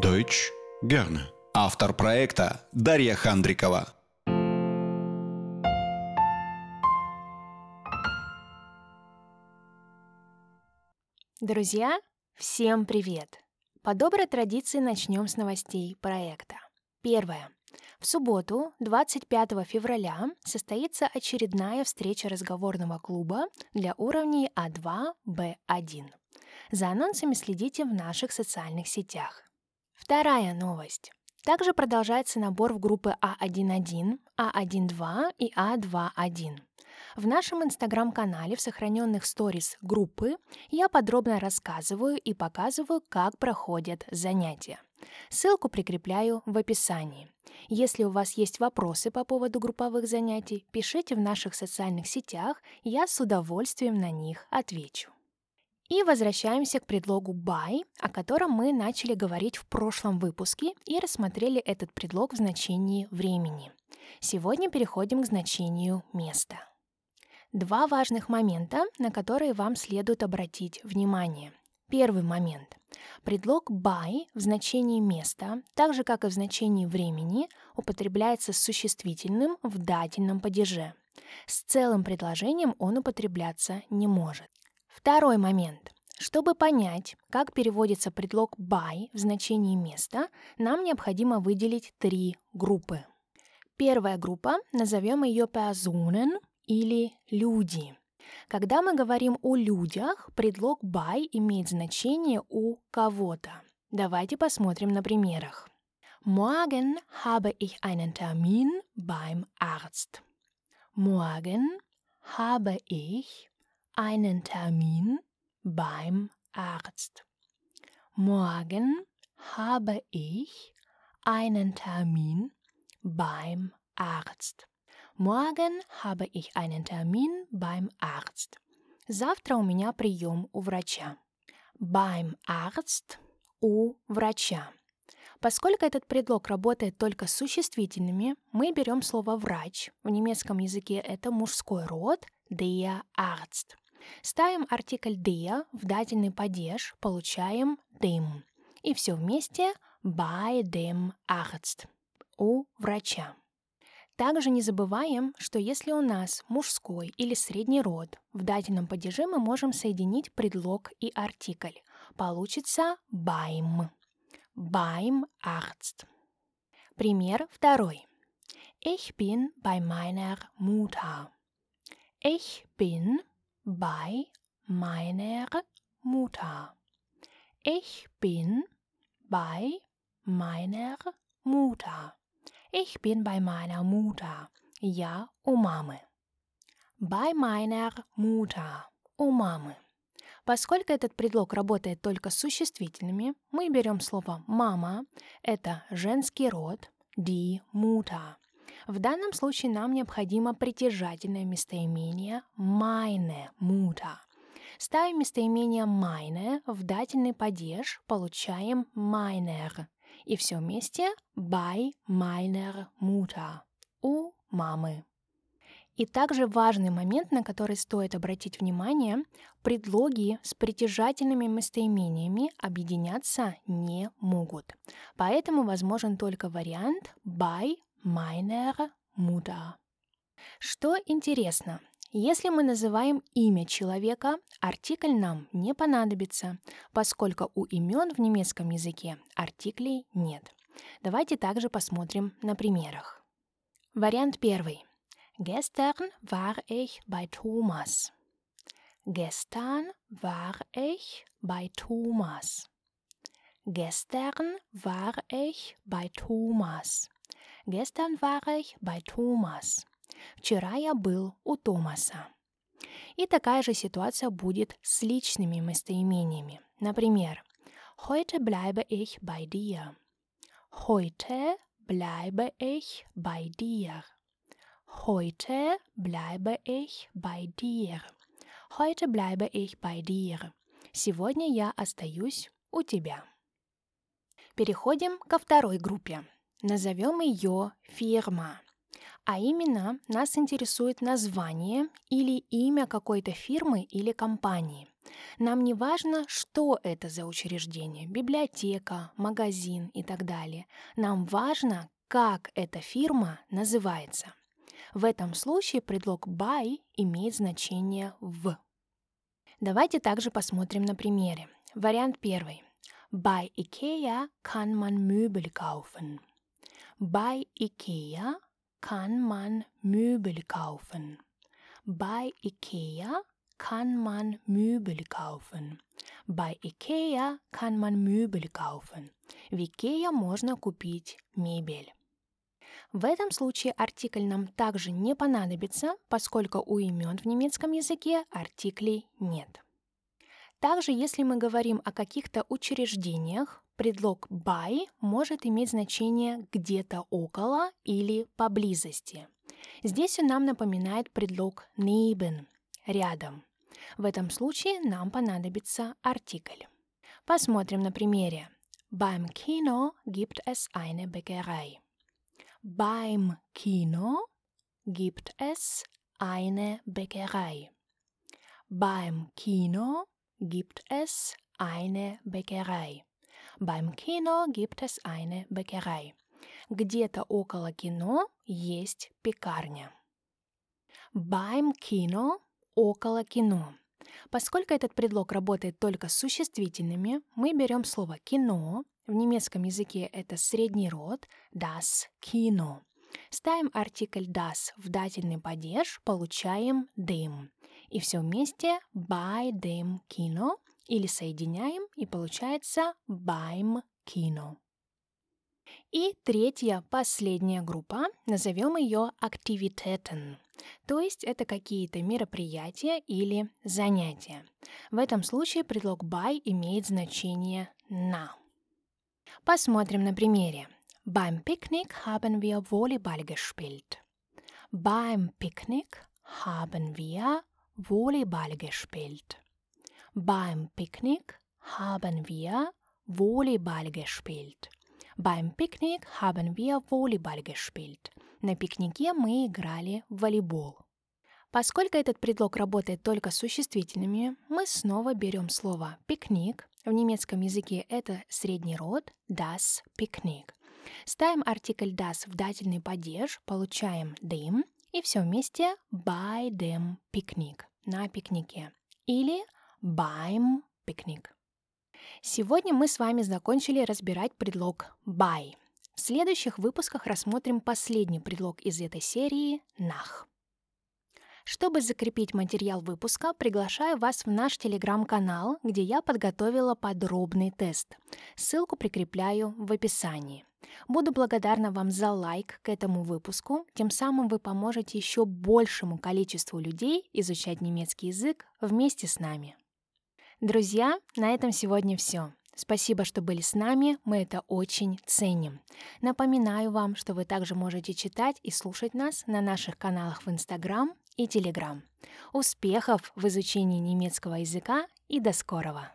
Deutsch gerne. Автор проекта Дарья Хандрикова. Друзья, всем привет! По доброй традиции начнем с новостей проекта. Первое. В субботу, 25 февраля, состоится очередная встреча разговорного клуба для уровней А2, Б1. За анонсами следите в наших социальных сетях. Вторая новость. Также продолжается набор в группы А1.1, А1.2 и А2.1. В нашем инстаграм-канале в сохраненных сторис группы я подробно рассказываю и показываю, как проходят занятия. Ссылку прикрепляю в описании. Если у вас есть вопросы по поводу групповых занятий, пишите в наших социальных сетях, я с удовольствием на них отвечу. И возвращаемся к предлогу by, о котором мы начали говорить в прошлом выпуске и рассмотрели этот предлог в значении времени. Сегодня переходим к значению места. Два важных момента, на которые вам следует обратить внимание. Первый момент. Предлог by в значении места, так же как и в значении времени, употребляется с существительным в дательном падеже. С целым предложением он употребляться не может. Второй момент. Чтобы понять, как переводится предлог by в значении места, нам необходимо выделить три группы. Первая группа, назовем ее Personen или люди. Когда мы говорим о людях, предлог by имеет значение у кого-то. Давайте посмотрим на примерах. Morgen habe ich einen Termin beim Arzt. Morgen habe ich einen Termin beim Arzt. Morgen habe ich einen Termin beim Arzt. Morgen habe ich einen Termin beim Arzt. Завтра у меня прием у врача. Beim Arzt – у врача. Поскольку этот предлог работает только с существительными, мы берем слово «врач». В немецком языке это мужской род der Arzt. Ставим артикль der в дательный падеж, получаем dem. И все вместе bei dem Arzt. У врача. Также не забываем, что если у нас мужской или средний род, в дательном падеже мы можем соединить предлог и артикль. Получится beim. Beim Arzt. Пример второй. Ich bin bei meiner Mutter. Ich bin bei meiner Mutter. Ich bin bei meiner Mutter. Ich bin bei meiner Mutter. Я у мамы. Bei meiner Mutter. У. Поскольку этот предлог работает только с существительными, мы берем слово «мама», это женский род, die Mutter. В данном случае нам необходимо притяжательное местоимение meine Mutter. Ставим местоимение meine в дательный падеж, получаем meiner. И все вместе bei meiner Mutter. У мамы. И также важный момент, на который стоит обратить внимание, предлоги с притяжательными местоимениями объединяться не могут. Поэтому возможен только вариант by meiner Mutter. Что интересно, если мы называем имя человека, артикль нам не понадобится, поскольку у имен в немецком языке артиклей нет. Давайте также посмотрим на примерах. Вариант первый. Gestern war ich bei Thomas. Gestern war ich bei Thomas. Gestern war ich bei Thomas. Gestern war ich bei Thomas. Вчера я был у Томаса. И такая же ситуация будет с личными местоимениями. Например, Heute bleibe ich bei dir. Heute bleibe ich bei dir. Heute bleibe ich bei dir. Heute bleibe ich bei dir. Сегодня я остаюсь у тебя. Переходим ко второй группе. Назовем ее фирма. А именно, нас интересует название или имя какой-то фирмы или компании. Нам не важно, что это за учреждение – библиотека, магазин и так далее. Нам важно, как эта фирма называется. В этом случае предлог by имеет значение в. Давайте также посмотрим на примере. Вариант первый. Bei Ikea kann man Möbel kaufen. Bei Ikea kann man Möbel kaufen. Bei Ikea kann man Möbel kaufen. Bei Ikea kann man Möbel kaufen. В Ikea можно купить мебель. В этом случае артикль нам также не понадобится, поскольку у имен в немецком языке артиклей нет. Также, если мы говорим о каких-то учреждениях, предлог by может иметь значение где-то около или поблизости. Здесь он нам напоминает предлог neben – рядом. В этом случае нам понадобится артикль. Посмотрим на примере. Beim Kino gibt es eine Bäckerei. Beim Kino gibt es eine Bäckerei. Beim Kino gibt es eine Bäckerei. Beim Kino gibt es eine Bäckerei. Где-то около кино есть пекарня. Beim Kino – около кино. Поскольку этот предлог работает только с существительными, мы берем слово «кино», в немецком языке это средний род das Kino. Ставим артикль das в дательный падеж, получаем dem. И все вместе by dem Kino или соединяем и получается beim Kino. И третья, последняя группа, назовем ее активитетен, то есть это какие-то мероприятия или занятия. В этом случае предлог by имеет значение на. Посмотрим на примере. Beim Picknick haben wir Volleyball gespielt. Beim Picknick haben wir Volleyball gespielt. Beim Picknick haben wir Volleyball gespielt. Beim Picknick haben wir Volleyball gespielt. На пикнике мы играли в волейбол. Поскольку этот предлог работает только с существительными, мы снова берем слово «пикник». В немецком языке это средний род «das Picknick». Ставим артикль das в дательный падеж, получаем dem и все вместе by dem Picknick – на пикнике. Или beim Picnic. Сегодня мы с вами закончили разбирать предлог by. В следующих выпусках рассмотрим последний предлог из этой серии – nach. Чтобы закрепить материал выпуска, приглашаю вас в наш телеграм-канал, где я подготовила подробный тест. Ссылку прикрепляю в описании. Буду благодарна вам за лайк к этому выпуску, тем самым вы поможете еще большему количеству людей изучать немецкий язык вместе с нами. Друзья, на этом сегодня все. Спасибо, что были с нами, мы это очень ценим. Напоминаю вам, что вы также можете читать и слушать нас на наших каналах в Инстаграм и Телеграм. Успехов в изучении немецкого языка и до скорого!